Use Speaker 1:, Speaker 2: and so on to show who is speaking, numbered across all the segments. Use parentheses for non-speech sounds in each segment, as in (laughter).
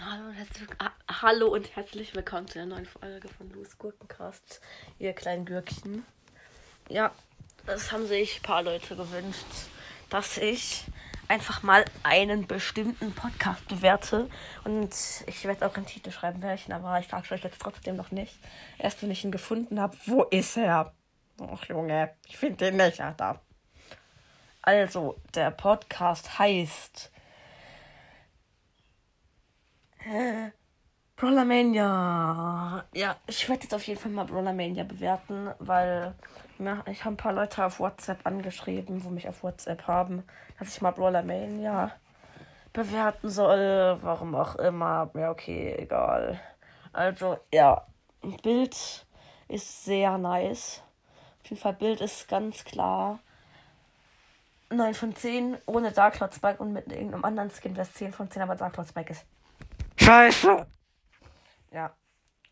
Speaker 1: Hallo und, herzlich, ah, hallo und herzlich willkommen zu einer neuen Folge von Louis Gurkencast, ihr kleinen Gürkchen. Ja, es haben sich ein paar Leute gewünscht, dass ich einfach mal einen bestimmten Podcast bewerte. Und ich werde auch einen Titel schreiben, welchen, aber ich sage euch jetzt trotzdem noch nicht. Erst wenn ich ihn gefunden habe, wo ist er? Ach Junge, ich finde den nicht, Alter. Also, der Podcast heißt Brawlermania. Ja, ich werde jetzt auf jeden Fall mal Brawlermania bewerten, weil ja, ich habe ein paar Leute auf WhatsApp angeschrieben, wo mich auf WhatsApp haben, dass ich mal Brawlermania bewerten soll. Warum auch immer. Ja, okay, egal. Also, ja, Bild ist sehr nice. Auf jeden Fall, Bild ist ganz klar. 9 von 10 ohne Dark Cloud Spike und mit irgendeinem anderen Skin wäre es 10 von 10, aber Dark Cloud Spike ist Scheiße. Ja,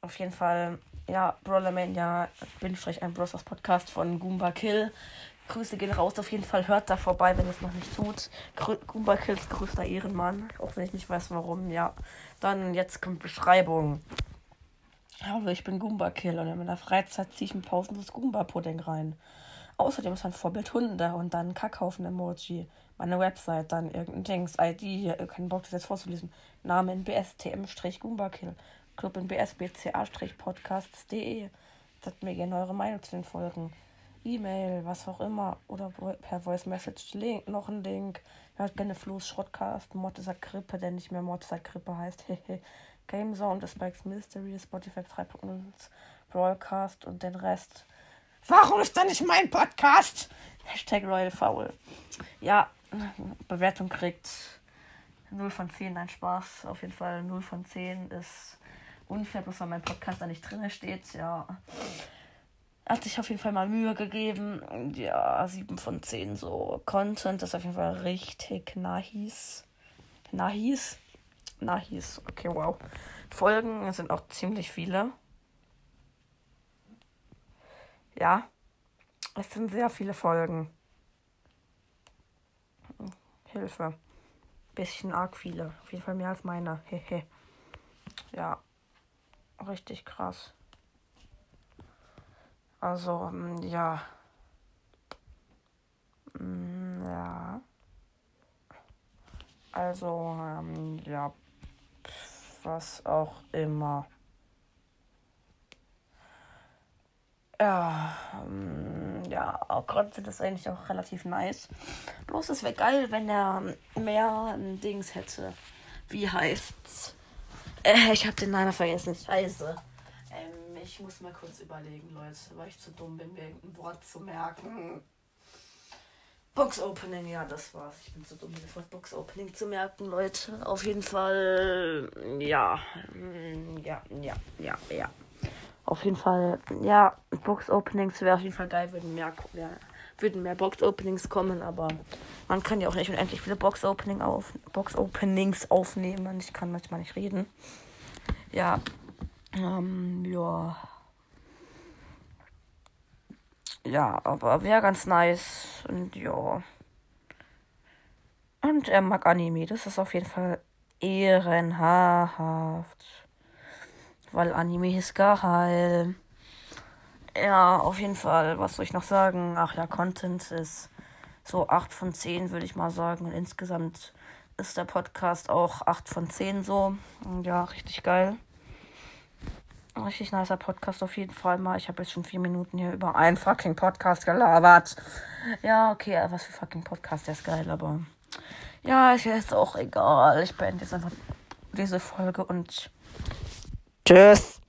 Speaker 1: auf jeden Fall, ja, Brawlermania, Bindestrich ein Bros. Podcast von Goomba Kill. Grüße gehen raus, auf jeden Fall hört da vorbei, wenn ihr es noch nicht tut. Grü Goomba Kill ist größter Ehrenmann, auch wenn ich nicht weiß warum, ja. Dann, jetzt kommt Beschreibung. Hallo, ich bin Goomba Kill und in meiner Freizeit ziehe ich mir pausenlos Goomba-Pudding rein. Außerdem ist mein Vorbild Hunde und dann Kackhaufen-Emoji. Meine Website, dann irgendein Dings, ID, hier, keinen Bock, das jetzt vorzulesen. Name in bstm-gumbakill. Club in bsbca-podcasts.de. Sagt mir gerne eure Meinung zu den Folgen. E-Mail, was auch immer. Oder per Voice Message. Link, noch ein Link. Hört gerne Fluss, Schrottcast, Mortis Krippe, der nicht mehr Mortis Krippe heißt. (laughs) Game Zone, The Spikes Mystery, Spotify 3.0, Broadcast und den Rest. Warum ist da nicht mein Podcast? Hashtag Royal Foul. Ja, Bewertung kriegt 0 von 10, nein, Spaß. Auf jeden Fall 0 von 10 ist unfair, bloß weil mein Podcast da nicht drin steht. Ja. Hat sich auf jeden Fall mal Mühe gegeben. Ja, 7 von 10 so. Content ist auf jeden Fall richtig nice. Nice. Nice. Okay, wow. Folgen sind auch ziemlich viele. Ja, es sind sehr viele Folgen. Hilfe. Bisschen arg viele. Auf jeden Fall mehr als meine. (laughs) Hehe. ja. Richtig krass. Also, mm, ja. Mm, ja. Also, ähm, ja. Was auch immer. Ja, ähm, ja, auch Content ist eigentlich auch relativ nice. Bloß es wäre geil, wenn er mehr Dings hätte. Wie heißt's? Äh, ich hab den Namen vergessen. Scheiße. Ähm, ich muss mal kurz überlegen, Leute, weil ich zu dumm bin, mir irgendein Wort zu merken. Box Opening, ja, das war's. Ich bin zu dumm, mir das Wort Box Opening zu merken, Leute. Auf jeden Fall, ja, ja, ja, ja, ja. Auf jeden Fall, ja, Box-Openings wäre auf jeden Fall geil, würden mehr, mehr, würden mehr Box-Openings kommen, aber man kann ja auch nicht unendlich viele Box-Opening auf, Box-Openings aufnehmen. Ich kann manchmal nicht reden. Ja, ähm, ja. Ja, aber wäre ganz nice. Und ja. Und er mag Anime. Das ist auf jeden Fall ehrenhaft weil Anime ist geil. Ja, auf jeden Fall, was soll ich noch sagen? Ach ja, Content ist so 8 von 10, würde ich mal sagen. Und insgesamt ist der Podcast auch 8 von 10 so. Ja, richtig geil. Richtig nicer Podcast auf jeden Fall mal. Ich habe jetzt schon vier Minuten hier über einen fucking Podcast gelabert. Ja, okay, was für fucking Podcast, der ist geil, aber ja, ist jetzt auch egal. Ich beende jetzt einfach diese Folge und Tschüss.